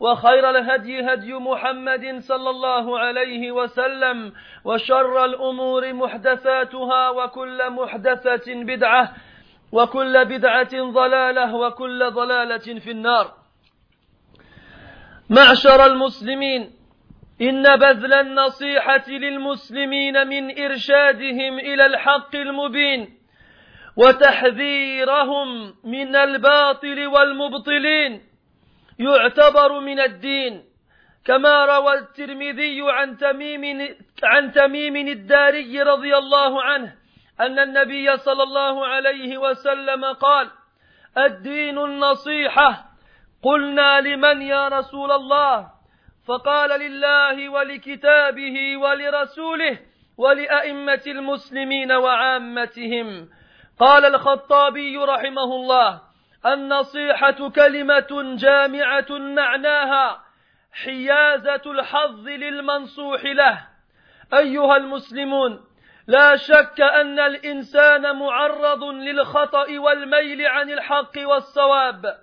وخير الهدي هدي محمد صلى الله عليه وسلم وشر الأمور محدثاتها وكل محدثة بدعة وكل بدعة ضلالة وكل ضلالة في النار. معشر المسلمين إن بذل النصيحة للمسلمين من إرشادهم إلى الحق المبين وتحذيرهم من الباطل والمبطلين يعتبر من الدين كما روى الترمذي عن تميم عن تميم الداري رضي الله عنه أن النبي صلى الله عليه وسلم قال: الدين النصيحة قلنا لمن يا رسول الله؟ فقال لله ولكتابه ولرسوله ولأئمة المسلمين وعامتهم. قال الخطابي رحمه الله: النصيحة كلمة جامعة معناها حيازة الحظ للمنصوح له. أيها المسلمون، لا شك أن الإنسان معرض للخطأ والميل عن الحق والصواب.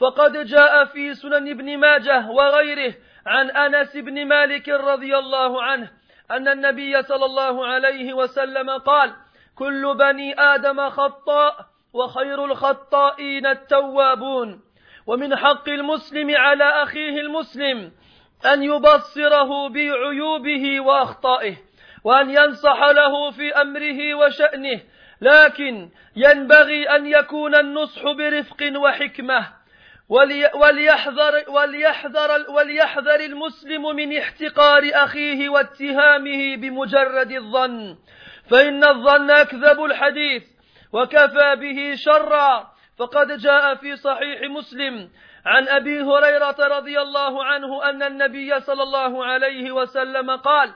فقد جاء في سنن ابن ماجه وغيره عن أنس بن مالك رضي الله عنه أن النبي صلى الله عليه وسلم قال: كل بني آدم خطاء وخير الخطائين التوابون. ومن حق المسلم على أخيه المسلم أن يبصره بعيوبه وأخطائه وأن ينصح له في أمره وشأنه. لكن ينبغي أن يكون النصح برفق وحكمة. ولي وليحذر وليحذر وليحذر المسلم من احتقار أخيه واتهامه بمجرد الظن. فإن الظن أكذب الحديث. وكفى به شرا. فقد جاء في صحيح مسلم عن أبي هريرة رضي الله عنه أن النبي صلى الله عليه وسلم قال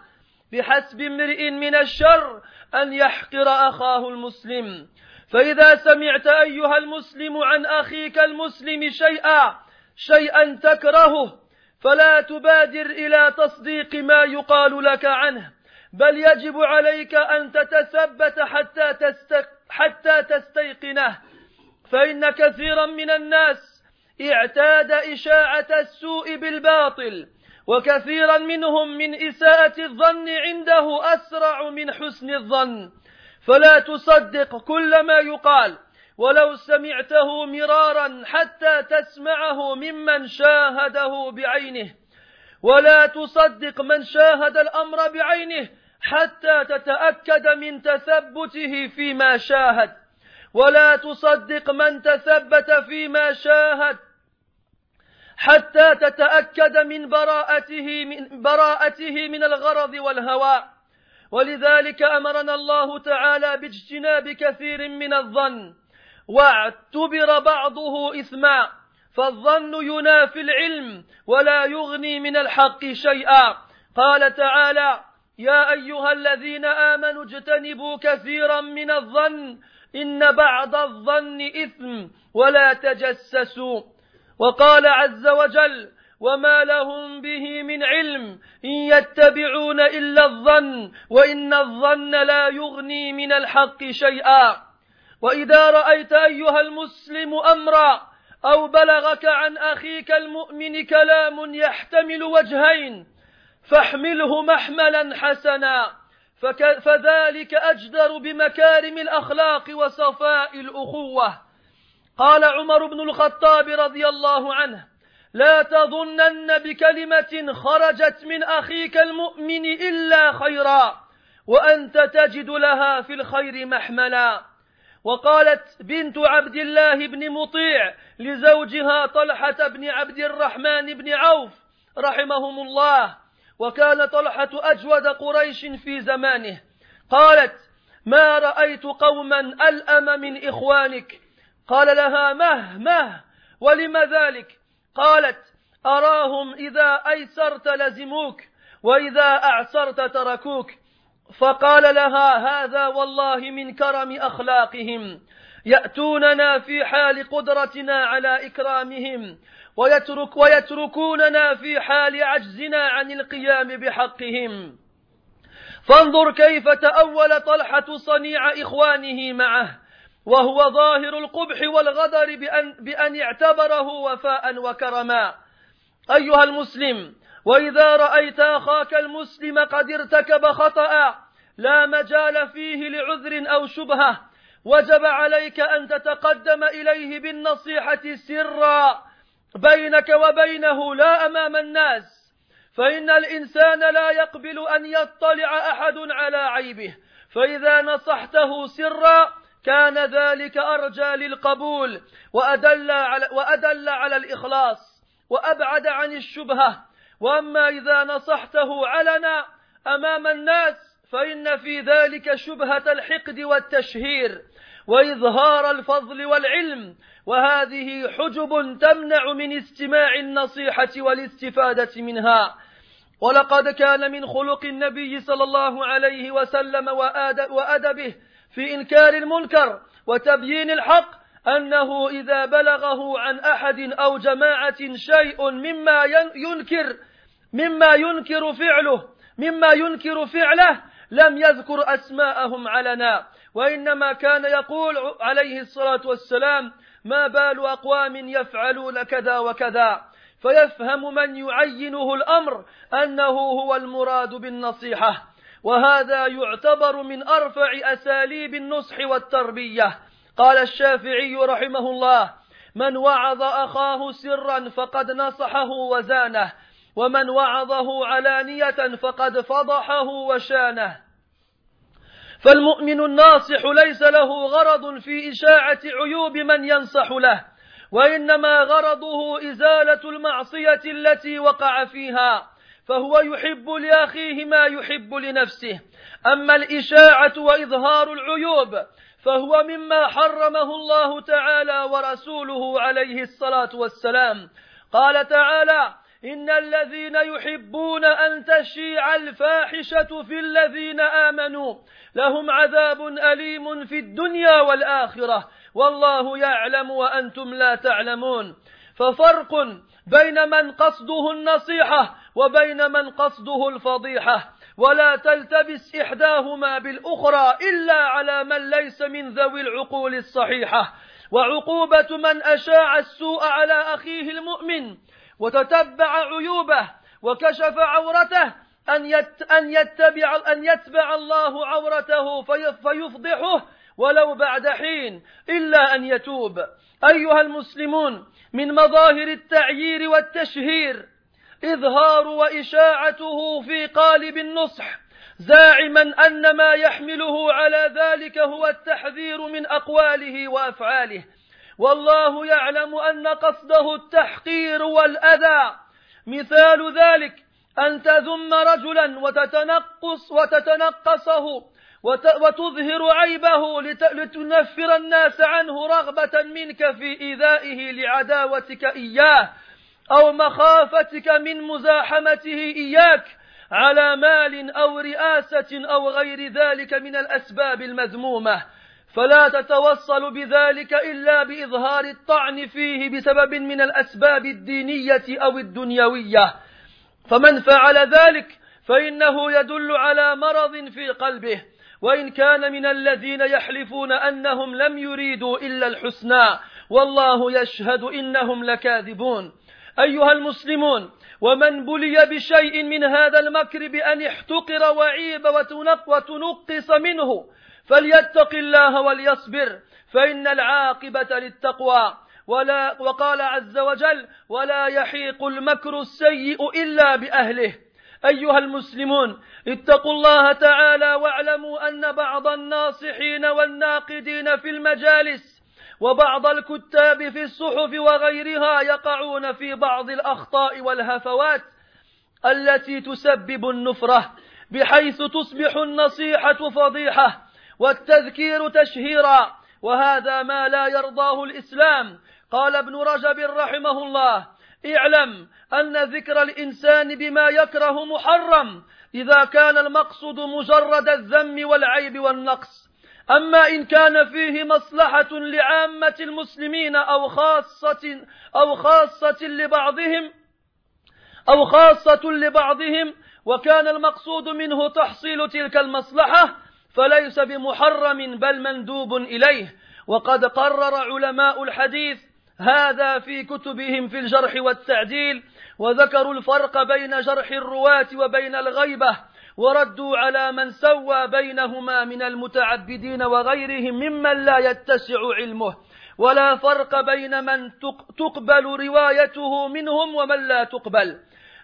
بحسب امرئ من الشر أن يحقر أخاه المسلم. فإذا سمعت أيها المسلم عن أخيك المسلم شيئا شيئا تكرهه فلا تبادر إلى تصديق ما يقال لك عنه. بل يجب عليك أن تتثبت حتى تستق حتى تستيقنه فإن كثيرا من الناس اعتاد إشاعة السوء بالباطل وكثيرا منهم من إساءة الظن عنده أسرع من حسن الظن. فلا تصدق كل ما يقال ولو سمعته مرارا حتى تسمعه ممن شاهده بعينه. ولا تصدق من شاهد الأمر بعينه حتى تتأكد من تثبته فيما شاهد. ولا تصدق من تثبت فيما شاهد. حتى تتأكد من براءته من براءته من الغرض والهوى. ولذلك أمرنا الله تعالى باجتناب كثير من الظن. واعتبر بعضه إثما. فالظن ينافي العلم ولا يغني من الحق شيئا. قال تعالى يا أيها الذين آمنوا اجتنبوا كثيرا من الظن إن بعض الظن إثم ولا تجسسوا. وقال عز وجل وما لهم به من علم إن يتبعون إلا الظن وإن الظن لا يغني من الحق شيئا. وإذا رأيت أيها المسلم أمرا أو بلغك عن أخيك المؤمن كلام يحتمل وجهين فاحمله محملا حسنا. فذلك أجدر بمكارم الأخلاق وصفاء الأخوة. قال عمر بن الخطاب رضي الله عنه لا تظنن بكلمة خرجت من أخيك المؤمن إلا خيرا وأنت تجد لها في الخير محملا. وقالت بنت عبد الله بن مطيع لزوجها طلحة بن عبد الرحمن بن عوف رحمهم الله وكان طلحة أجود قريش في زمانه. قالت ما رأيت قوما ألأم من إخوانك. قال لها مه مه ولم ذلك؟ قالت أراهم إذا أيسرت لزموك وإذا أعسرت تركوك. فقال لها هذا والله من كرم أخلاقهم يأتوننا في حال قدرتنا على إكرامهم ويترك ويتركوننا في حال عجزنا عن القيام بحقهم. فانظر كيف تأول طلحة صنيع إخوانه معه وهو ظاهر القبح والغدر بأن, بأن اعتبره وفاء وكرما. أيها المسلم وإذا رأيت أخاك المسلم قد ارتكب خطأ لا مجال فيه لعذر أو شبهة. وجب عليك أن تتقدم إليه بالنصيحة سرا. بينك وبينه لا أمام الناس فإن الإنسان لا يقبل أن يطلع أحد على عيبه فإذا نصحته سرا كان ذلك أرجى للقبول وأدل على وأدل على الإخلاص وأبعد عن الشبهة. وأما إذا نصحته علنا أمام الناس فإن في ذلك شبهة الحقد والتشهير وإظهار الفضل والعلم وهذه حجب تمنع من استماع النصيحة والاستفادة منها. ولقد كان من خلق النبي صلى الله عليه وسلم وأدبه في إنكار المنكر وتبيين الحق أنه إذا بلغه عن أحد أو جماعة شيء مما ينكر مما ينكر فعله مما ينكر فعله لم يذكر أسماءهم علنا. وإنما كان يقول عليه الصلاة والسلام ما بال أقوام يفعلون كذا وكذا. فيفهم من يعينه الأمر أنه هو المراد بالنصيحة. وهذا يعتبر من أرفع أساليب النصح والتربية. قال الشافعي رحمه الله من وعظ أخاه سرا فقد نصحه وزانه ومن وعظه علانية فقد فضحه وشانه. فالمؤمن الناصح ليس له غرض في إشاعة عيوب من ينصح له وإنما غرضه إزالة المعصية التي وقع فيها فهو يحب لأخيه ما يحب لنفسه. أما الإشاعة وإظهار العيوب فهو مما حرمه الله تعالى ورسوله عليه الصلاة والسلام. قال تعالى إن الذين يحبون أن تشيع الفاحشة في الذين آمنوا لهم عذاب أليم في الدنيا والآخرة والله يعلم وأنتم لا تعلمون ففرق بين من قصده النصيحة وبين من قصده الفضيحة ولا تلتبس إحداهما بالأخرى إلا على من ليس من ذوي العقول الصحيحة وعقوبة من أشاع السوء على أخيه المؤمن وتتبع عيوبه وكشف عورته أن أن يتبع أن يتبع الله عورته فيفضحه ولو بعد حين إلا أن يتوب. أيها المسلمون من مظاهر التعيير والتشهير إظهار وإشاعته في قالب النصح زاعما أن ما يحمله على ذلك هو التحذير من أقواله وأفعاله. والله يعلم أن قصده التحقير والأذى. مثال ذلك أن تذم رجلا وتتنقص وتتنقصه وتظهر عيبه لتنفر الناس عنه رغبة منك في إيذائه لعداوتك إياه أو مخافتك من مزاحمته إياك على مال أو رئاسة أو غير ذلك من الأسباب المذمومة. فلا تتوصل بذلك إلا بإظهار الطعن فيه بسبب من الأسباب الدينية أو الدنيوية. فمن فعل ذلك فإنه يدل على مرض في قلبه. وإن كان من الذين يحلفون أنهم لم يريدوا إلا الحسنى والله يشهد إنهم لكاذبون. أيها المسلمون ومن بلي بشيء من هذا المكر بأن احتقر وعيب وتنق وتنقص منه فليتق الله وليصبر فإن العاقبة للتقوى. ولا وقال عز وجل ولا يحيق المكر السيء إلا بأهله أيها المسلمون اتقوا الله تعالى واعلموا أن بعض الناصحين والناقدين في المجالس وبعض الكتاب في الصحف وغيرها يقعون في بعض الأخطاء والهفوات التي تسبب النفرة بحيث تصبح النصيحة فضيحة. والتذكير تشهيرا وهذا ما لا يرضاه الإسلام. قال ابن رجب رحمه الله اعلم أن ذكر الإنسان بما يكره محرم إذا كان المقصد مجرد الذم والعيب والنقص. أما إن كان فيه مصلحة لعامة المسلمين أو خاصة أو خاصة لبعضهم أو خاصة لبعضهم وكان المقصود منه تحصيل تلك المصلحة فليس بمحرم بل مندوب إليه. وقد قرر علماء الحديث هذا في كتبهم في الجرح والتعديل وذكروا الفرق بين جرح الرواة وبين الغيبة وردوا على من سوى بينهما من المتعبدين وغيرهم ممن لا يتسع علمه. ولا فرق بين من تقبل روايته منهم ومن لا تقبل.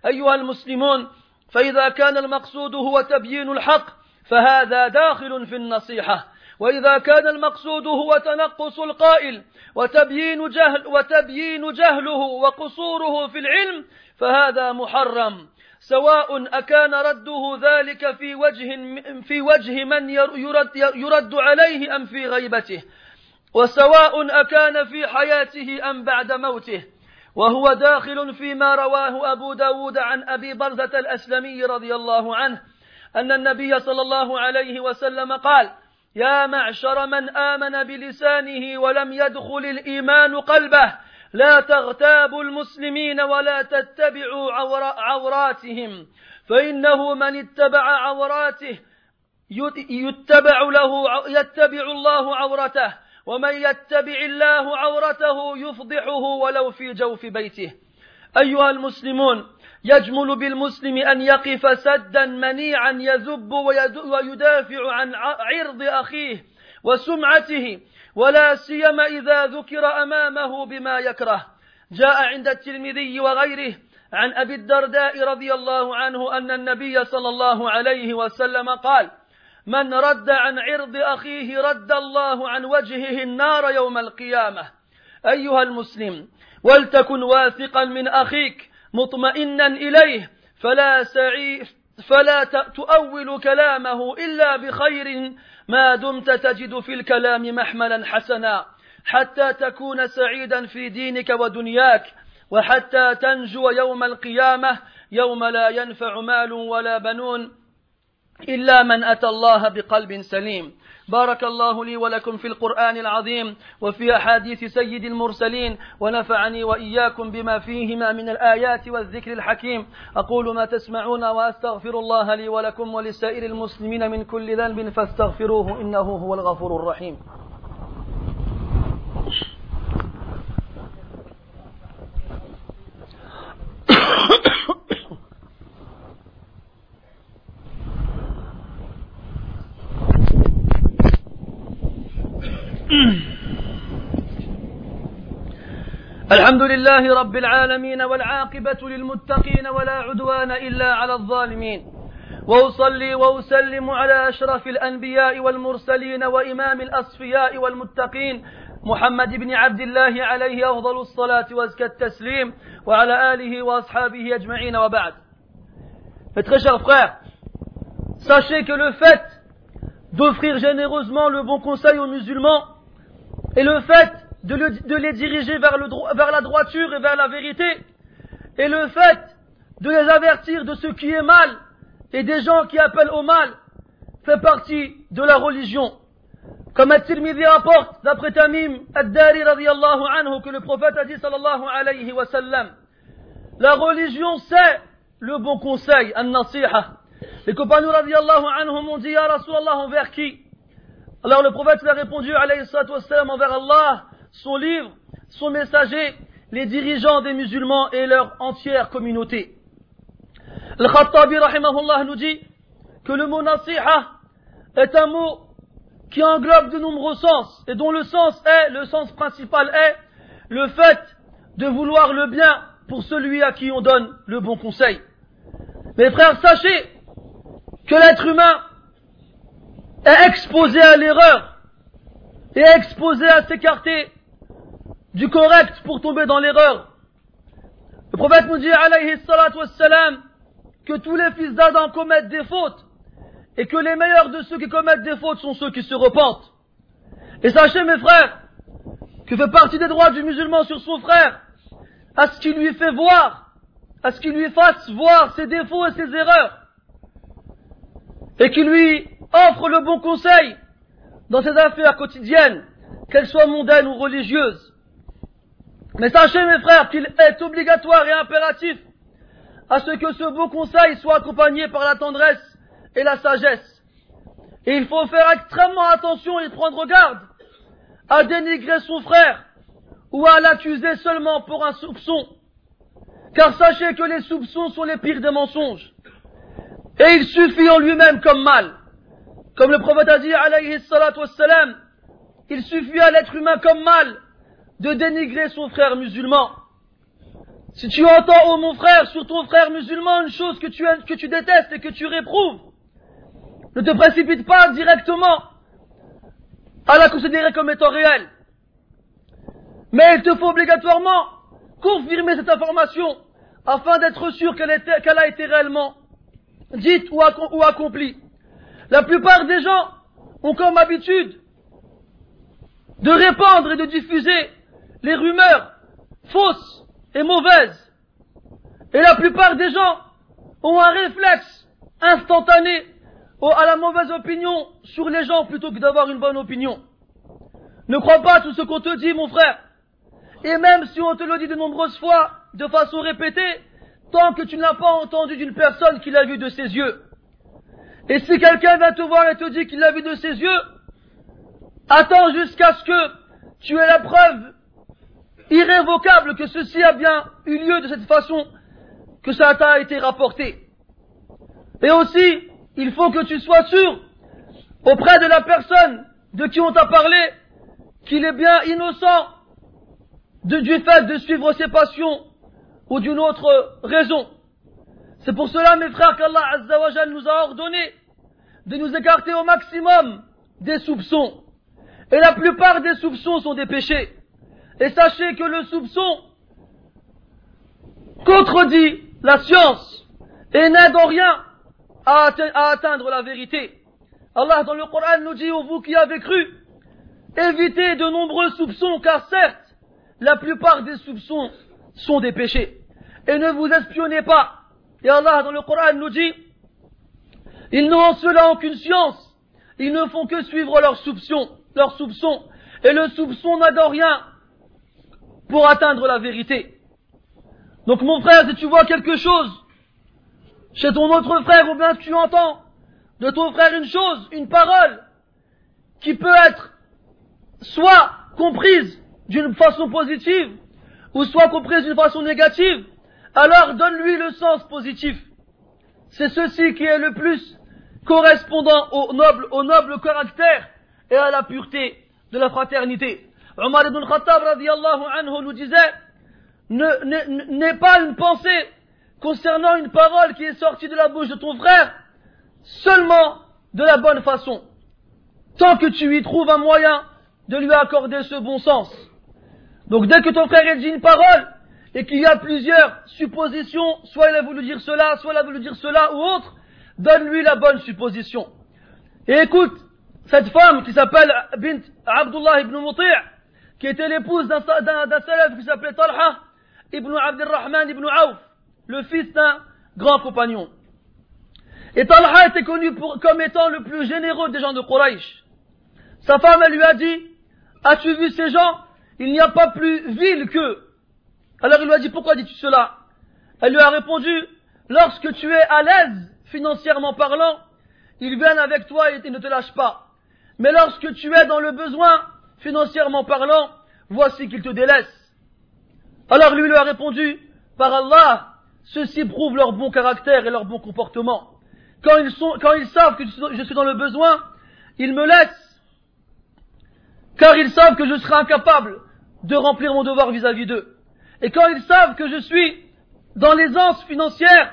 أيها المسلمون فإذا كان المقصود هو تبيين الحق فهذا داخل في النصيحة. وإذا كان المقصود هو تنقص القائل وتبيين جهل وتبيين جهله وقصوره في العلم فهذا محرم. سواء أكان رده ذلك في وجه في وجه من يرد, يرد عليه أم في غيبته. وسواء أكان في حياته أم بعد موته. وهو داخل فيما رواه أبو داود عن أبي برزة الأسلمي رضي الله عنه. أن النبي صلى الله عليه وسلم قال يا معشر من آمن بلسانه ولم يدخل الإيمان قلبه لا تغتابوا المسلمين ولا تتبعوا عوراتهم فإنه من اتبع عوراته يتبع له يتبع الله عورته ومن يتبع الله عورته يفضحه ولو في جوف بيته. أيها المسلمون يجمل بالمسلم أن يقف سدا منيعا يذب ويدافع عن عرض أخيه وسمعته ولا سيما إذا ذكر أمامه بما يكره. جاء عند الترمذي وغيره عن أبي الدرداء رضي الله عنه أن النبي صلى الله عليه وسلم قال من رد عن عرض أخيه رد الله عن وجهه النار يوم القيامة. أيها المسلم ولتكن واثقا من أخيك مطمئنا إليه فلا سعي فلا تؤول كلامه إلا بخير. ما دمت تجد في الكلام محملا حسنا حتى تكون سعيدا في دينك ودنياك وحتى تنجو يوم القيامة يوم لا ينفع مال ولا بنون إلا من أتى الله بقلب سليم. بارك الله لي ولكم في القرآن العظيم وفي أحاديث سيد المرسلين ونفعني وإياكم بما فيهما من الآيات والذكر الحكيم. أقول ما تسمعون وأستغفر الله لي ولكم ولسائر المسلمين من كل ذنب فاستغفروه إنه هو الغفور الرحيم. الحمد لله رب العالمين والعاقبة للمتقين ولا عدوان إلا على الظالمين. وأصلي وأسلم على أشرف الأنبياء والمرسلين وإمام الأصفياء والمتقين محمد بن عبد الله عليه أفضل الصلاة وأزكى التسليم وعلى آله وأصحابه أجمعين وبعد. Chers frères, sachez que le fait d'offrir généreusement le bon conseil aux musulmans et le fait de, le, de les diriger vers, la droiture et vers la vérité, et le fait de les avertir de ce qui est mal et des gens qui appellent au mal fait partie de la religion. Comme At-Tirmidhi rapporte, d'après Tamim Ad-Dari radiallahu anhu, que le prophète a dit sallallahu alayhi wa sallam, la religion c'est le bon conseil, an-nasiha. Les compagnons radiallahu anhum ont dit, Ya Rasulallah, envers qui? Alors le prophète lui a répondu, alayhi wassalam, envers Allah, son livre, son messager, les dirigeants des musulmans et leur entière communauté. Al-Khattabi rahimahullah nous dit que le mot nasiha est un mot qui englobe de nombreux sens et dont le sens est, le sens principal est le fait de vouloir le bien pour celui à qui on donne le bon conseil. Mes frères, sachez que l'être humain est exposé à l'erreur et exposé à s'écarter du correct pour tomber dans l'erreur. Le prophète nous dit, alayhi salatu wassalam, que tous les fils d'Adam commettent des fautes et que les meilleurs de ceux qui commettent des fautes sont ceux qui se repentent. Et sachez mes frères que fait partie des droits du musulman sur son frère à ce qu'il lui fait voir, à ce qu'il lui fasse voir ses défauts et ses erreurs et qu'il lui offre le bon conseil dans ses affaires quotidiennes, qu'elles soient mondaines ou religieuses. Mais sachez mes frères qu'il est obligatoire et impératif à ce que ce beau conseil soit accompagné par la tendresse et la sagesse. Et il faut faire extrêmement attention et prendre garde à dénigrer son frère ou à l'accuser seulement pour un soupçon. Car sachez que les soupçons sont les pires des mensonges. Et il suffit en lui-même comme mal. Comme le prophète a dit, alayhi salatu wassalam, il suffit à l'être humain comme mal de dénigrer son frère musulman. Si tu entends, oh mon frère, sur ton frère musulman une chose que tu, détestes et que tu réprouves, ne te précipite pas directement à la considérer comme étant réelle. Mais il te faut obligatoirement confirmer cette information afin d'être sûr qu'elle, a été réellement dite ou accomplie. La plupart des gens ont comme habitude de répandre et de diffuser les rumeurs fausses et mauvaises. Et la plupart des gens ont un réflexe instantané à la mauvaise opinion sur les gens plutôt que d'avoir une bonne opinion. Ne crois pas tout ce qu'on te dit, mon frère. Et même si on te le dit de nombreuses fois, de façon répétée, tant que tu n'as pas entendu d'une personne qui l'a vu de ses yeux. Et si quelqu'un vient te voir et te dit qu'il l'a vu de ses yeux, attends jusqu'à ce que tu aies la preuve irrévocable que ceci a bien eu lieu de cette façon que ça t'a été rapporté. Et aussi, il faut que tu sois sûr auprès de la personne de qui on t'a parlé qu'il est bien innocent du fait de suivre ses passions ou d'une autre raison. C'est pour cela, mes frères, qu'Allah Azzawajal nous a ordonné de nous écarter au maximum des soupçons. Et la plupart des soupçons sont des péchés. Et sachez que le soupçon contredit la science et n'aide en rien à, atteindre la vérité. Allah dans le Coran nous dit, vous qui avez cru, évitez de nombreux soupçons, car certes, la plupart des soupçons sont des péchés. Et ne vous espionnez pas. Et Allah dans le Coran nous dit, ils n'ont en cela aucune science. Ils ne font que suivre leurs soupçons, leurs soupçons. Et le soupçon n'aide rien pour atteindre la vérité. Donc mon frère, si tu vois quelque chose chez ton autre frère ou bien tu entends de ton frère une chose, une parole qui peut être soit comprise d'une façon positive ou soit comprise d'une façon négative, alors donne-lui le sens positif. C'est ceci qui est le plus correspondant au noble, au noble caractère et à la pureté de la fraternité. Omar ibn Khattab anhu nous disait, n'est pas une pensée concernant une parole qui est sortie de la bouche de ton frère seulement de la bonne façon, tant que tu y trouves un moyen de lui accorder ce bon sens. Donc dès que ton frère dit une parole et qu'il y a plusieurs suppositions, soit il a voulu dire cela, soit il a voulu dire cela ou autre, donne-lui la bonne supposition. Et écoute, cette femme qui s'appelle Bint Abdullah ibn Muti' qui était l'épouse d'un salaf qui s'appelait Talha ibn Abdurrahman ibn Auf, le fils d'un grand compagnon. Et Talha était connu comme étant le plus généreux des gens de Quraysh. Sa femme, elle lui a dit, as-tu vu ces gens? Il n'y a pas plus vil qu'eux. Alors il lui a dit, pourquoi dis-tu cela? Elle lui a répondu, lorsque tu es à l'aise, financièrement parlant, ils viennent avec toi et ne te lâchent pas. Mais lorsque tu es dans le besoin, financièrement parlant, voici qu'ils te délaissent. Alors lui lui a répondu, par Allah, ceux-ci prouvent leur bon caractère et leur bon comportement. Quand ils, sont, quand ils savent que je suis dans le besoin, ils me laissent, car ils savent que je serai incapable de remplir mon devoir vis-à-vis d'eux. Et quand ils savent que je suis dans l'aisance financière,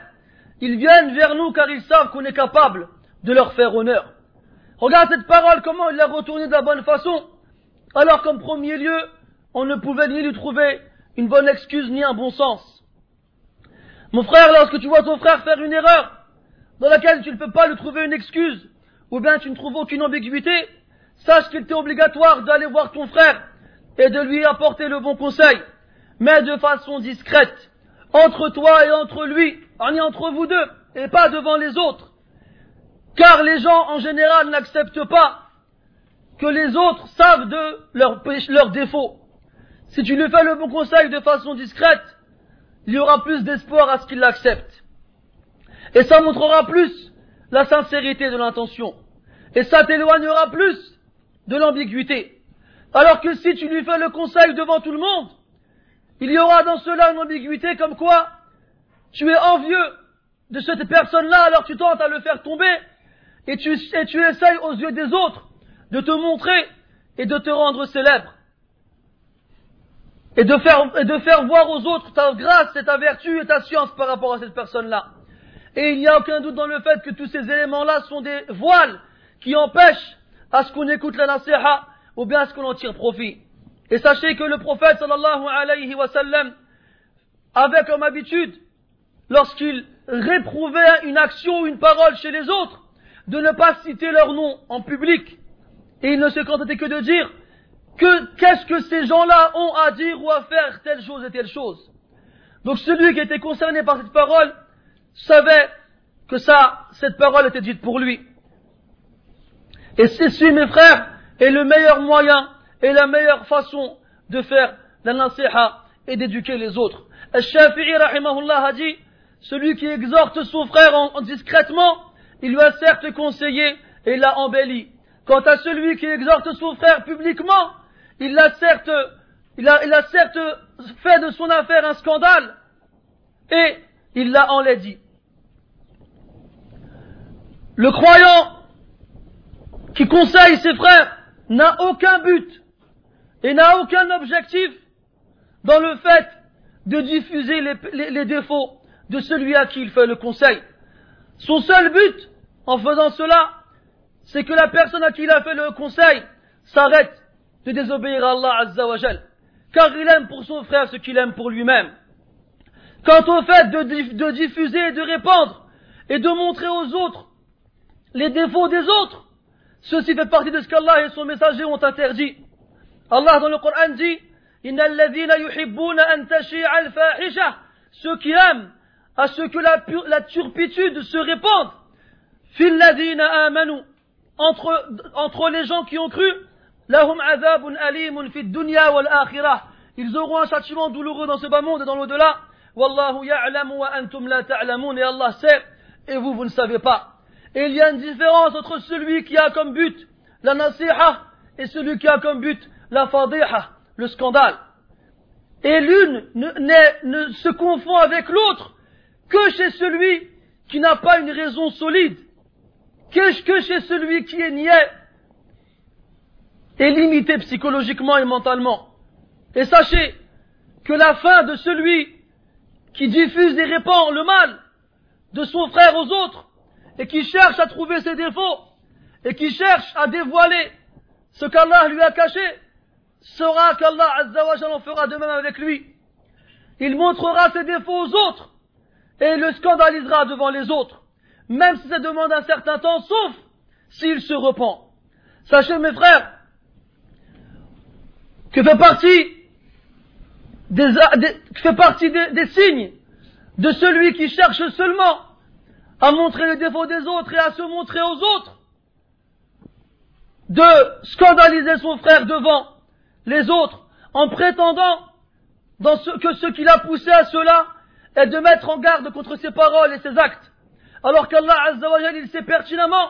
ils viennent vers nous car ils savent qu'on est capable de leur faire honneur. Regarde cette parole, comment il l'a retournée de la bonne façon. Alors qu'en premier lieu, on ne pouvait ni lui trouver une bonne excuse ni un bon sens. Mon frère, lorsque tu vois ton frère faire une erreur dans laquelle tu ne peux pas lui trouver une excuse, ou bien tu ne trouves aucune ambiguïté, sache qu'il t'est obligatoire d'aller voir ton frère et de lui apporter le bon conseil, mais de façon discrète, entre toi et entre lui, est entre vous deux, et pas devant les autres. Car les gens en général n'acceptent pas que les autres savent de leurs leur défauts. Si tu lui fais le bon conseil de façon discrète, il y aura plus d'espoir à ce qu'il l'accepte. Et ça montrera plus la sincérité de l'intention. Et ça t'éloignera plus de l'ambiguïté. Alors que si tu lui fais le conseil devant tout le monde, il y aura dans cela une ambiguïté comme quoi tu es envieux de cette personne-là, alors tu tentes à le faire tomber, et tu, et tu essayes aux yeux des autres de te montrer et de te rendre célèbre. Et de faire, voir aux autres ta grâce et ta vertu et ta science par rapport à cette personne-là. Et il n'y a aucun doute dans le fait que tous ces éléments-là sont des voiles qui empêchent à ce qu'on écoute la nasiha ou bien à ce qu'on en tire profit. Et sachez que le prophète sallallahu alayhi wa sallam avait comme habitude, lorsqu'il réprouvait une action ou une parole chez les autres, de ne pas citer leur nom en public. Et il ne se contentait que de dire que qu'est-ce que ces gens-là ont à dire ou à faire telle chose et telle chose. Donc celui qui était concerné par cette parole savait que ça, cette parole était dite pour lui. Et ceci, mes frères, est le meilleur moyen et la meilleure façon de faire la nasiha et d'éduquer les autres. Al-Shafi'i, rahimahullah, a dit, celui qui exhorte son frère en, discrètement, il lui a certes conseillé et l'a embelli. Quant à celui qui exhorte son frère publiquement, il l'a certes, il a, il a certes fait de son affaire un scandale et il l'a enlaidi. Le croyant qui conseille ses frères n'a aucun but et n'a aucun objectif dans le fait de diffuser les, défauts de celui à qui il fait le conseil. Son seul but en faisant cela, c'est que la personne à qui il a fait le conseil s'arrête de désobéir à Allah Azza wa car il aime pour son frère ce qu'il aime pour lui-même. Quant au fait de, de diffuser et de répandre et de montrer aux autres les défauts des autres, Ceci fait partie de ce qu'Allah et son messager ont interdit. Allah dans le Coran dit Ceux qui aiment à ce que la, la turpitude se répande. entre, entre les gens qui ont cru. Ils auront un châtiment douloureux dans ce bas monde et dans l'au-delà. Et Allah sait et vous, vous ne savez pas. Et il y a une différence entre celui qui a comme but la nasiha et celui qui a comme but la fadiha, le scandale. Et l'une ne, se confond avec l'autre que chez celui qui n'a pas une raison solide, que, que chez celui qui est niais et limité psychologiquement et mentalement. Et sachez que la fin de celui qui diffuse et répand le mal de son frère aux autres et qui cherche à trouver ses défauts et qui cherche à dévoiler ce qu'Allah lui a caché, saura qu'Allah Azzawajal en fera de même avec lui. Il montrera ses défauts aux autres et le scandalisera devant les autres, même si ça demande un certain temps, sauf s'il se repent. Sachez mes frères que fait partie des, fait partie des signes de celui qui cherche seulement à montrer les défauts des autres et à se montrer aux autres, de scandaliser son frère devant les autres en prétendant que ce qui l'a poussé à cela est de mettre en garde contre ses paroles et ses actes. Alors qu'Allah Azzawajal, il sait pertinemment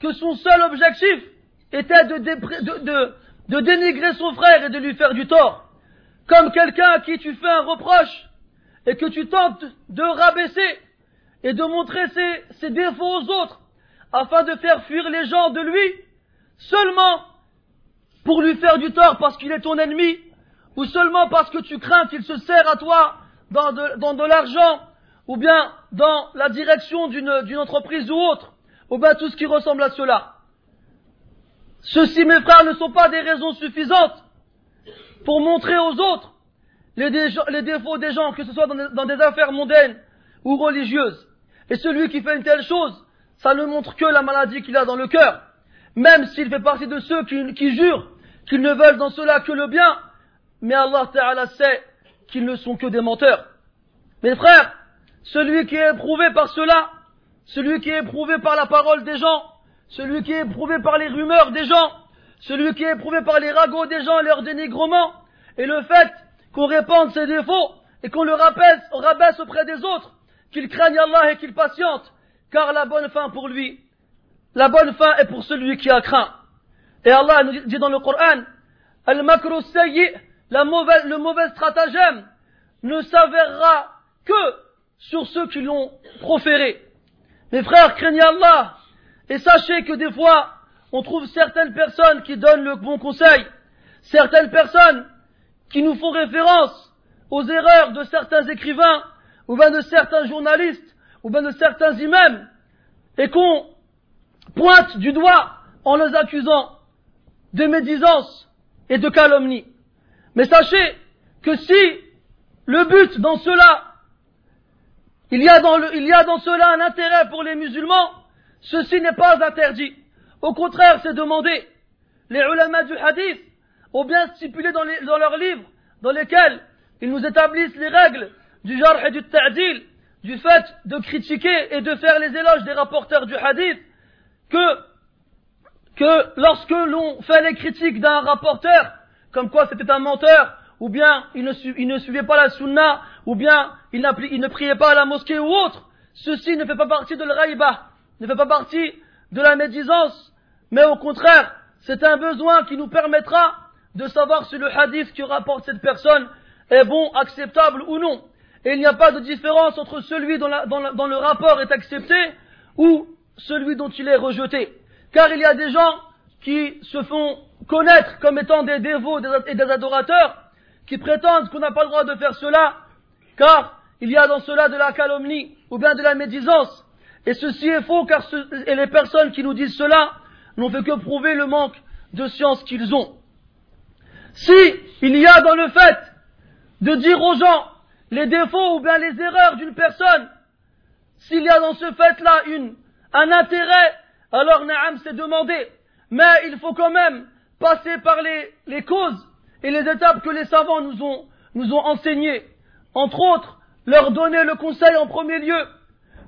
que son seul objectif était de, de, de, dénigrer son frère et de lui faire du tort. comme quelqu'un à qui tu fais un reproche et que tu tentes de rabaisser et de montrer ses défauts aux autres afin de faire fuir les gens de lui seulement pour lui faire du tort parce qu'il est ton ennemi ou seulement parce que tu crains qu'il se sert à toi dans de, dans de l'argent ou bien dans la direction d'une entreprise ou autre, ou bien tout ce qui ressemble à cela. Ceci, mes frères, ne sont pas des raisons suffisantes pour montrer aux autres les, défauts des gens, que ce soit dans des, affaires mondaines ou religieuses. Et celui qui fait une telle chose, ça ne montre que la maladie qu'il a dans le cœur. Même s'il fait partie de ceux qui, jurent qu'ils ne veulent dans cela que le bien, mais Allah Ta'ala sait qu'ils ne sont que des menteurs. Mes frères, celui qui est éprouvé par cela, celui qui est éprouvé par la parole des gens, celui qui est éprouvé par les rumeurs des gens, celui qui est éprouvé par les ragots des gens et leur dénigrement, et le fait qu'on répande ses défauts et qu'on le rabaisse auprès des autres, qu'il craigne Allah et qu'il patiente, car la bonne fin pour lui, la bonne fin est pour celui qui a craint. Et Allah nous dit dans le Coran, mauvaise, le mauvais stratagème ne s'avérera que sur ceux qui l'ont proféré. Mes frères, craignez Allah et sachez que des fois, on trouve certaines personnes qui donnent le bon conseil, certaines personnes qui nous font référence aux erreurs de certains écrivains, ou bien de certains journalistes, ou bien de certains imams, et qu'on pointe du doigt en les accusant de médisance et de calomnie. Mais sachez que si le but dans cela, il y a dans, cela un intérêt pour les musulmans, ceci n'est pas interdit. Au contraire, c'est demandé. Les ulama du hadith ont bien stipulé dans, leurs livres, dans lesquels ils nous établissent les règles du jarh et du ta'dil, du fait de critiquer et de faire les éloges des rapporteurs du hadith, que, que lorsque l'on fait les critiques d'un rapporteur, comme quoi c'était un menteur, ou bien il ne, il ne, suivait pas la sunna, ou bien il, il, ne priait pas à la mosquée ou autre, ceci ne fait pas partie de l'raïba, ne fait pas partie de la médisance, mais au contraire, c'est un besoin qui nous permettra de savoir si le hadith que rapporte cette personne est bon, acceptable ou non. Et il n'y a pas de différence entre celui dont, dont le rapport est accepté ou celui dont il est rejeté. Car il y a des gens qui se font connaître comme étant des dévots et des adorateurs, qui prétendent qu'on n'a pas le droit de faire cela, car il y a dans cela de la calomnie ou bien de la médisance. Et ceci est faux, car et les personnes qui nous disent cela n'ont fait que prouver le manque de science qu'ils ont. Si il y a dans le fait de dire aux gens les défauts ou bien les erreurs d'une personne, s'il y a dans ce fait-là un intérêt, alors Naam s'est demandé. Mais il faut quand même passer par les, causes et les étapes que les savants nous ont, enseignées. Entre autres, leur donner le conseil en premier lieu,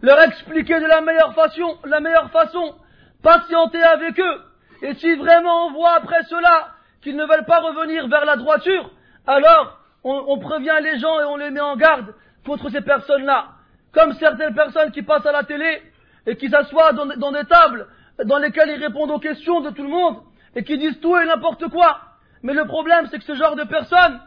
leur expliquer de la meilleure façon, la meilleure façon, patienter avec eux. Et si vraiment on voit après cela qu'ils ne veulent pas revenir vers la droiture, alors on, on prévient les gens et on les met en garde contre ces personnes-là. Comme certaines personnes qui passent à la télé et qui s'assoient dans, dans des tables dans lesquelles ils répondent aux questions de tout le monde et qui disent tout et n'importe quoi. Mais le problème, c'est que ce genre de personnes,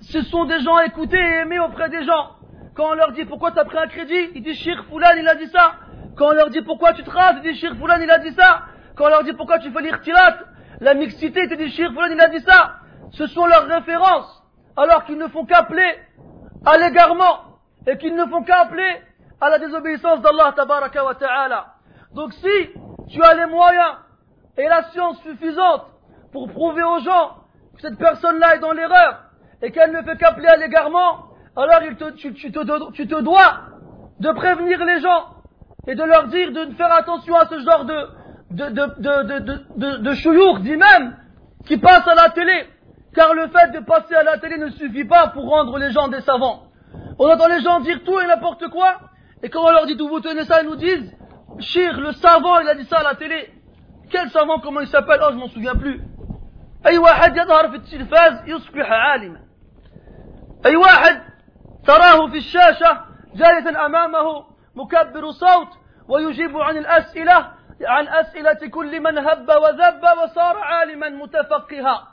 ce sont des gens écoutés et aimés auprès des gens. Quand on leur dit pourquoi tu as pris un crédit, ils disent Shir Foulan, il a dit ça. Quand on leur dit pourquoi tu te rases, ils disent Shir Foulan, il a dit ça. Quand on leur dit pourquoi tu fais l'irtilat, la mixité, ils disent Shir Foulan, il a dit ça. Ce sont leurs références. Alors qu'ils ne font qu'appeler à l'égarement et qu'ils ne font qu'appeler à la désobéissance d'Allah tabaraka wa ta'ala. Donc si tu as les moyens et la science suffisante pour prouver aux gens que cette personne-là est dans l'erreur et qu'elle ne fait qu'appeler à l'égarement, alors il te, tu, tu, te, tu, te, dois de prévenir les gens et de leur dire de faire attention à ce genre de, de, de, de, de, qui passe à la télé. Car le fait de passer à la télé ne suffit pas pour rendre les gens des savants. On entend les gens dire tout et n'importe quoi, et quand on leur dit d'où vous tenez ça, ils nous disent, Chir, le savant, il a dit ça à la télé. Quel savant, comment il s'appelle Oh, je m'en souviens plus. أي واحد يظهر في التلفاز يصبح عالما أي واحد تراه في الشاشة جالسا أمامه مكبر صوت ويجيب عن الأسئلة عن أسئلة كل من هب وذب وصار عالما متفقها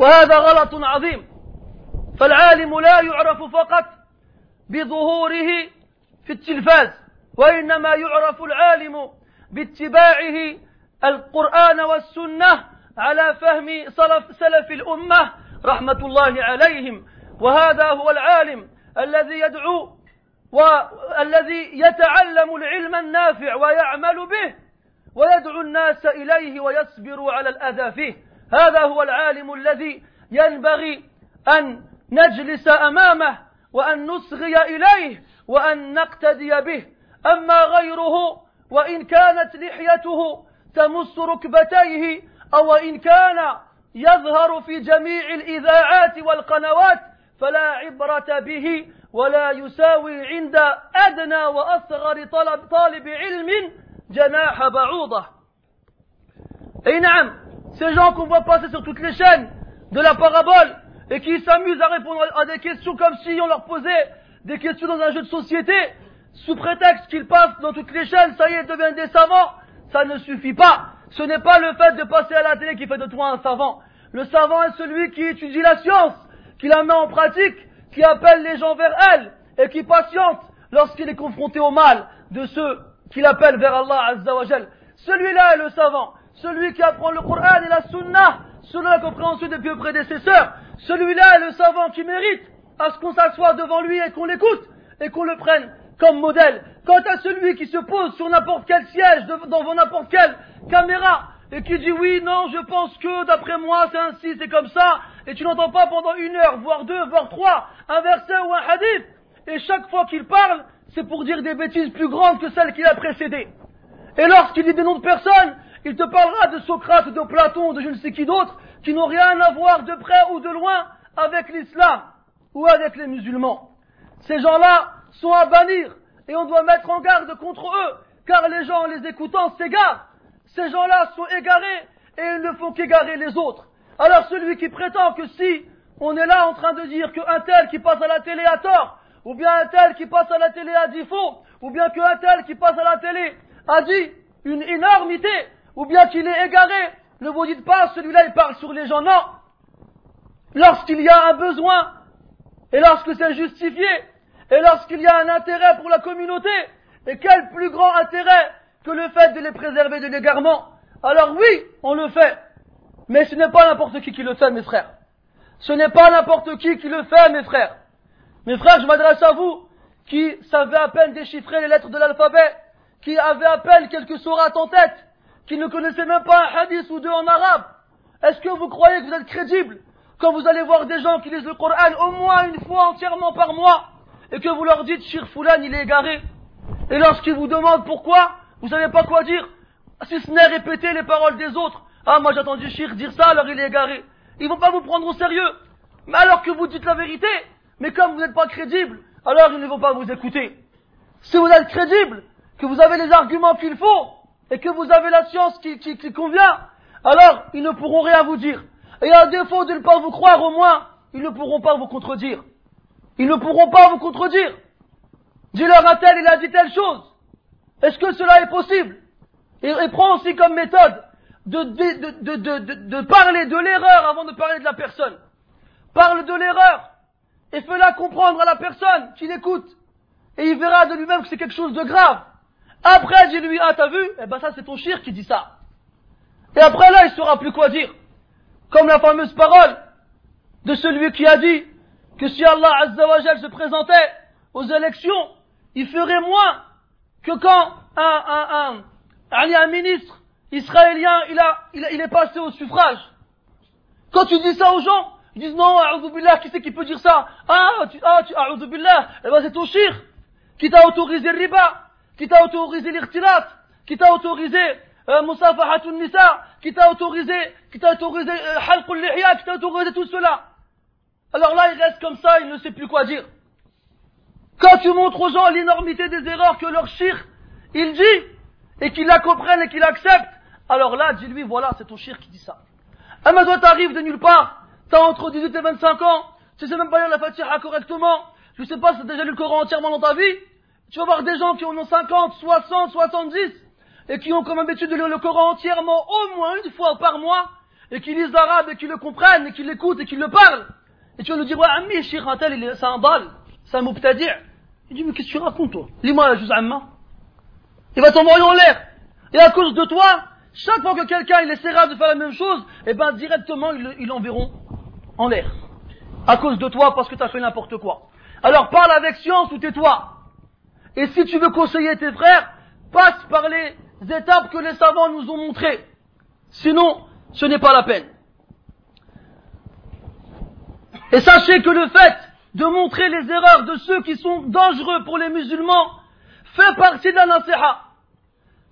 وهذا غلط عظيم فالعالم لا يعرف فقط بظهوره في التلفاز وإنما يعرف العالم باتباعه القرآن والسنة على فهم سلف, سلف الأمة رحمة الله عليهم. وهذا هو العالم الذي يدعو والذي يتعلم العلم النافع ويعمل به ويدعو الناس إليه ويصبر على الأذى فيه. هذا هو العالم الذي ينبغي أن نجلس أمامه وأن نصغي إليه وأن نقتدي به. أما غيره وإن كانت لحيته تمس ركبتيه أو إن كان يظهر في جميع الإذاعات والقنوات فلا عبرة به ولا يساوي عند أدنى وأصغر طلب, طالب علم جناح بعوضة. أي نعم ces gens qu'on voit passer sur toutes les chaînes de la parabole et qui s'amusent à répondre à des questions comme si on leur posait des questions dans un jeu de société, sous prétexte qu'ils passent dans toutes les chaînes, ça y est, deviennent des savants, ça ne suffit pas. Ce n'est pas le fait de passer à la télé qui fait de toi un savant. Le savant est celui qui étudie la science, qui la met en pratique, qui appelle les gens vers elle et qui patiente lorsqu'il est confronté au mal de ceux qu'il appelle vers Allah Azzawajal. Celui-là est le savant, celui qui apprend le Coran et la Sunna selon la compréhension des pieux prédécesseurs. Celui-là est le savant qui mérite à ce qu'on s'assoie devant lui et qu'on l'écoute et qu'on le prenne comme modèle. Quant à celui qui se pose sur n'importe quel siège, devant n'importe quelle caméra, et qui dit oui, non, je pense que d'après moi c'est ainsi, c'est comme ça, et tu n'entends pas pendant une heure, voire deux, voire trois, un verset ou un hadith, et chaque fois qu'il parle, c'est pour dire des bêtises plus grandes que celles qu'il a précédées. Et lorsqu'il dit des noms de personnes, il te parlera de Socrate, de Platon, de je ne sais qui d'autre, qui n'ont rien à voir de près ou de loin avec l'islam ou avec les musulmans. Ces gens-là sont à bannir et on doit mettre en garde contre eux, car les gens en les écoutant s'égarent. Ces gens-là sont égarés et ils ne font qu'égarer les autres. Alors celui qui prétend que si on est là en train de dire qu'un tel qui passe à la télé a tort, ou bien un tel qui passe à la télé a dit faux, ou bien qu'un tel qui passe à la télé a dit une énormité, ou bien qu'il est égaré, ne vous dites pas celui-là il parle sur les gens, non. Lorsqu'il y a un besoin, et lorsque c'est justifié, et lorsqu'il y a un intérêt pour la communauté, et quel plus grand intérêt que le fait de les préserver de l'égarement? Alors oui, on le fait. Mais ce n'est pas n'importe qui qui le fait, mes frères. Ce n'est pas n'importe qui qui le fait, mes frères. Mes frères, je m'adresse à vous, qui savez à peine déchiffrer les lettres de l'alphabet, qui avez à peine quelques sourates en tête, qui ne connaissaient même pas un hadith ou deux en arabe. Est-ce que vous croyez que vous êtes crédible quand vous allez voir des gens qui lisent le Coran au moins une fois entièrement par mois et que vous leur dites Shir Fulan il est égaré. Et lorsqu'ils vous demandent pourquoi vous savez pas quoi dire. Si ce n'est répéter les paroles des autres. Ah moi j'ai entendu Shir dire ça alors il est égaré. Ils vont pas vous prendre au sérieux. Mais alors que vous dites la vérité mais comme vous n'êtes pas crédible alors ils ne vont pas vous écouter. Si vous êtes crédible que vous avez les arguments qu'il faut et que vous avez la science qui, convient alors ils ne pourront rien vous dire et à défaut de ne pas vous croire au moins, ils ne pourront pas vous contredire. Ils ne pourront pas vous contredire. Dis-leur un tel, il a dit telle chose. Est-ce que cela est possible? Et, prends aussi comme méthode de, de, de, de parler de l'erreur avant de parler de la personne. Parle de l'erreur et fais-la comprendre à la personne qui l'écoute. Et il verra de lui-même que c'est quelque chose de grave. Après, dis-lui, ah, t'as vu? Eh ben ça, c'est ton chir qui dit ça. Et après là, il saura plus quoi dire. Comme la fameuse parole de celui qui a dit que si Allah Azzawajal se présentait aux élections, il ferait moins que quand un, un, un, un ministre israélien il, a, il, est passé au suffrage. Quand tu dis ça aux gens, ils disent non, billah, qui c'est qui peut dire ça? Ah, tu, ah, tu, billah, eh ben c'est ton shir qui t'a autorisé le riba, qui t'a autorisé l'irtilat, qui t'a autorisé euh, Musafahatun Nisa, qui t'a autorisé, qui t'a autorisé euh, Halqul Lihya, qui t'a autorisé tout cela. Alors là, il reste comme ça, il ne sait plus quoi dire. Quand tu montres aux gens l'énormité des erreurs que leur shir, il dit, et qu'ils la comprennent et qu'ils l'acceptent, alors là, dis-lui, voilà, c'est ton shir qui dit ça. Ah, mais t'arrives de nulle part, t'as entre 18 et 25 ans, tu sais même pas lire la Fatiha correctement, je sais pas si t'as déjà lu le Coran entièrement dans ta vie, tu vas voir des gens qui en ont 50, 60, 70, et qui ont comme habitude de lire le Coran entièrement au moins une fois par mois, et qui lisent l'arabe et qui le comprennent et qui l'écoutent et qui le parlent. Et tu vas lui dire, ouais, ami, Cheikh Antel, c'est un bal, c'est un mubtadi'. Il dit, mais qu'est-ce que tu racontes, toi? Lis-moi la juz amma. Il va t'envoyer en l'air. Et à cause de toi, chaque fois que quelqu'un il essaiera de faire la même chose, eh ben directement ils l'enverront en l'air. À cause de toi, parce que tu as fait n'importe quoi. Alors parle avec science ou tais-toi. Et si tu veux conseiller tes frères, passe par les étapes que les savants nous ont montrées. Sinon, ce n'est pas la peine. Et sachez que le fait de montrer les erreurs de ceux qui sont dangereux pour les musulmans fait partie de la nasiha.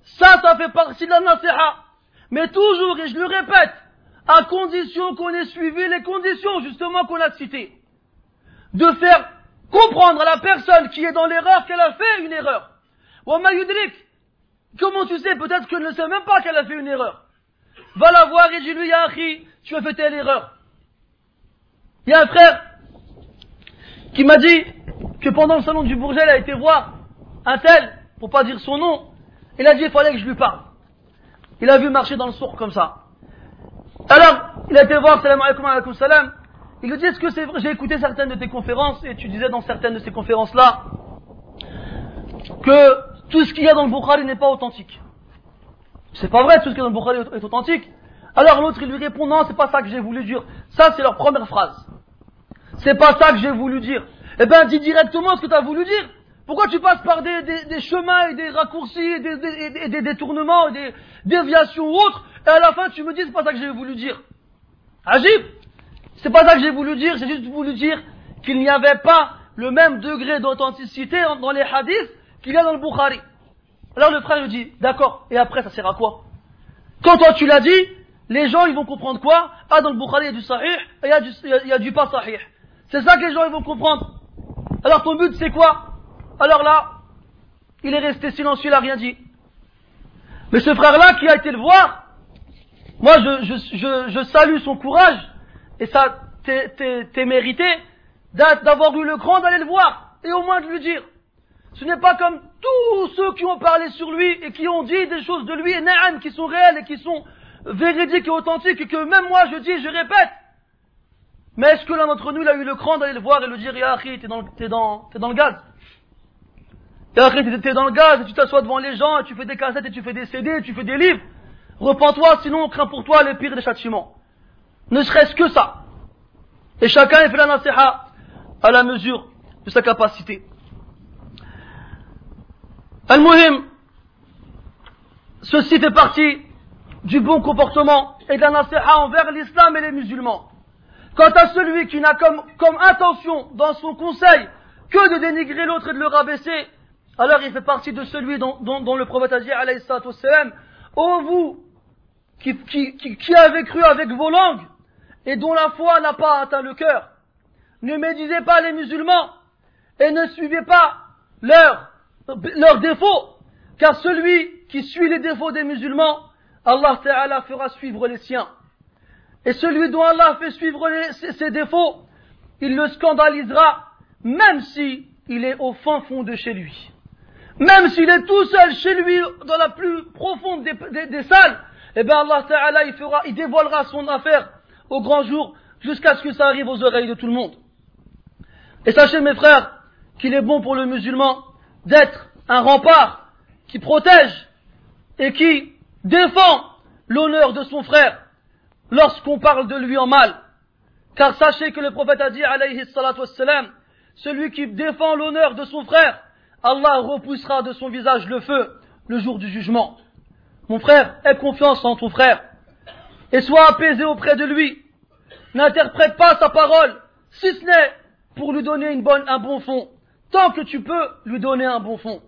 Ça, ça fait partie de la nasiha. Mais toujours, et je le répète, à condition qu'on ait suivi les conditions justement qu'on a citées. De faire comprendre à la personne qui est dans l'erreur qu'elle a fait une erreur. Comment tu sais Peut-être qu'elle ne sait même pas qu'elle a fait une erreur. Va la voir et dis-lui, Yahi, tu as fait telle erreur. Il y a un frère qui m'a dit que pendant le salon du Bourget, il a été voir un tel, pour pas dire son nom, il a dit il fallait que je lui parle. Il a vu marcher dans le sourd comme ça. Alors, il a été voir, salam alaikum alaikum salam, il lui dit est-ce que c'est vrai, j'ai écouté certaines de tes conférences, et tu disais dans certaines de ces conférences-là, que tout ce qu'il y a dans le Bukhari n'est pas authentique. C'est pas vrai, tout ce qu'il y a dans le Bukhari est authentique. Alors l'autre, il lui répond, non, c'est pas ça que j'ai voulu dire. Ça, c'est leur première phrase. C'est pas ça que j'ai voulu dire. Eh ben, dis directement ce que tu as voulu dire. Pourquoi tu passes par des, chemins et des raccourcis et des, détournements et des déviations ou autres et à la fin tu me dis c'est pas ça que j'ai voulu dire Agib C'est pas ça que j'ai voulu dire, j'ai juste voulu dire qu'il n'y avait pas le même degré d'authenticité dans les hadiths qu'il y a dans le Bukhari. Alors le frère lui dit, d'accord, et après ça sert à quoi? Quand toi tu l'as dit, les gens ils vont comprendre quoi? Ah dans le Bukhari il y a du sahih et il y a du, pas sahih. C'est ça que les gens ils vont comprendre. Alors ton but c'est quoi? Alors là, il est resté silencieux, il n'a rien dit. Mais ce frère-là qui a été le voir, moi je, salue son courage, et ça t'es mérité d'avoir eu le cran d'aller le voir, et au moins de lui dire. Ce n'est pas comme tous ceux qui ont parlé sur lui et qui ont dit des choses de lui, et qui sont réelles et qui sont véridiques et authentiques, et que même moi je dis, je répète. Mais est-ce que l'un d'entre nous, a eu le cran d'aller le voir et lui dire, Ya t'es dans, dans, le gaz et après, tu es dans le gaz, et tu t'assois devant les gens, et tu fais des cassettes, et tu fais des CD, et tu fais des livres. Repends-toi, sinon on craint pour toi les pires des châtiments. Ne serait-ce que ça. Et chacun fait la nasiha à la mesure de sa capacité. Al-Muhim, ceci fait partie du bon comportement et de la nasiha envers l'islam et les musulmans. Quant à celui qui n'a comme, intention dans son conseil que de dénigrer l'autre et de le rabaisser, alors il fait partie de celui dont, le prophète a dit, alayhi salam, ô vous, qui, avez cru avec vos langues, et dont la foi n'a pas atteint le cœur, ne médisez pas les musulmans, et ne suivez pas leurs leur défauts, car celui qui suit les défauts des musulmans, Allah Ta'ala fera suivre les siens. Et celui dont Allah fait suivre ses, défauts, il le scandalisera, même si est au fin fond de chez lui. Même s'il est tout seul chez lui dans la plus profonde des, salles, eh bien Allah Ta'ala il fera, il dévoilera son affaire au grand jour jusqu'à ce que ça arrive aux oreilles de tout le monde. Et sachez mes frères qu'il est bon pour le musulman d'être un rempart qui protège et qui défend l'honneur de son frère lorsqu'on parle de lui en mal. Car sachez que le prophète a dit alayhi salatu wassalam, celui qui défend l'honneur de son frère, Allah repoussera de son visage le feu le jour du jugement. Mon frère, aie confiance en ton frère et sois apaisé auprès de lui. N'interprète pas sa parole, si ce n'est pour lui donner une bonne, un bon fond, tant que tu peux lui donner un bon fond.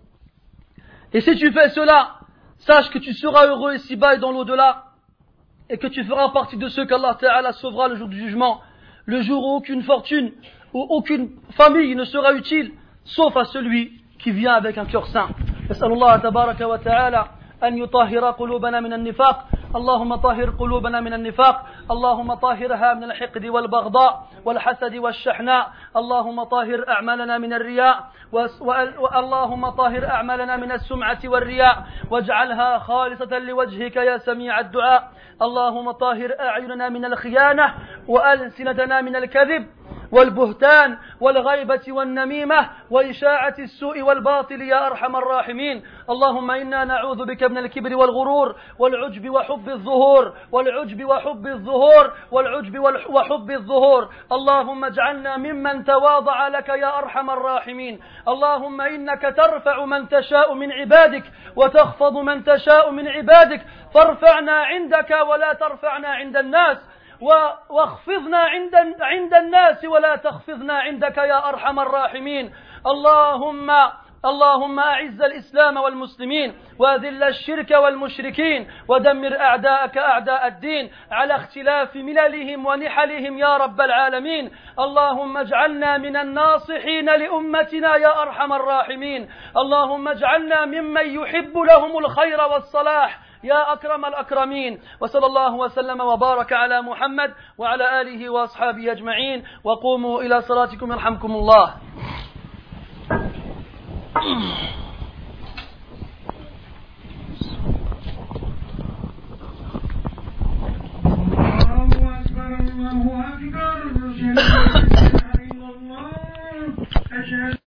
Et si tu fais cela, sache que tu seras heureux ici-bas et dans l'au-delà, et que tu feras partie de ceux qu'Allah Ta'ala sauvera le jour du jugement, le jour où aucune fortune, où aucune famille ne sera utile, sauf à celui qui vient avec un cœur saint. نسأل الله تبارك وتعالى أن يطهر قلوبنا من النفاق اللهم طهر قلوبنا من النفاق اللهم طهرها من الحقد والبغضاء والحسد والشحناء اللهم طهر أعمالنا من الرياء اللهم طهر أعمالنا من السمعة والرياء واجعلها خالصة لوجهك يا سميع الدعاء. اللهم طهر أعيننا من الخيانة وألسنتنا من الكذب. والبهتان والغيبة والنميمة وإشاعة السوء والباطل يا أرحم الراحمين. اللهم إنا نعوذ بك من الكبر والغرور والعجب وحب الظهور والعجب وحب الظهور والعجب وحب الظهور. اللهم اجعلنا ممن تواضع لك يا أرحم الراحمين. اللهم إنك ترفع من تشاء من عبادك وتخفض من تشاء من عبادك. فارفعنا عندك ولا ترفعنا عند الناس. واخفضنا عند عند الناس ولا تخفضنا عندك يا أرحم الراحمين. اللهم اللهم أعز الإسلام والمسلمين وأذل الشرك والمشركين ودمر أعداءك أعداء الدين على اختلاف مللهم ونحلهم يا رب العالمين. اللهم اجعلنا من الناصحين لأمتنا يا أرحم الراحمين. اللهم اجعلنا ممن يحب لهم الخير والصلاح يا أكرم الأكرمين وصلى الله وسلم وبارك على محمد وعلى آله وأصحابه أجمعين وقوموا إلى صلاتكم يرحمكم الله. الله أكبر أشهد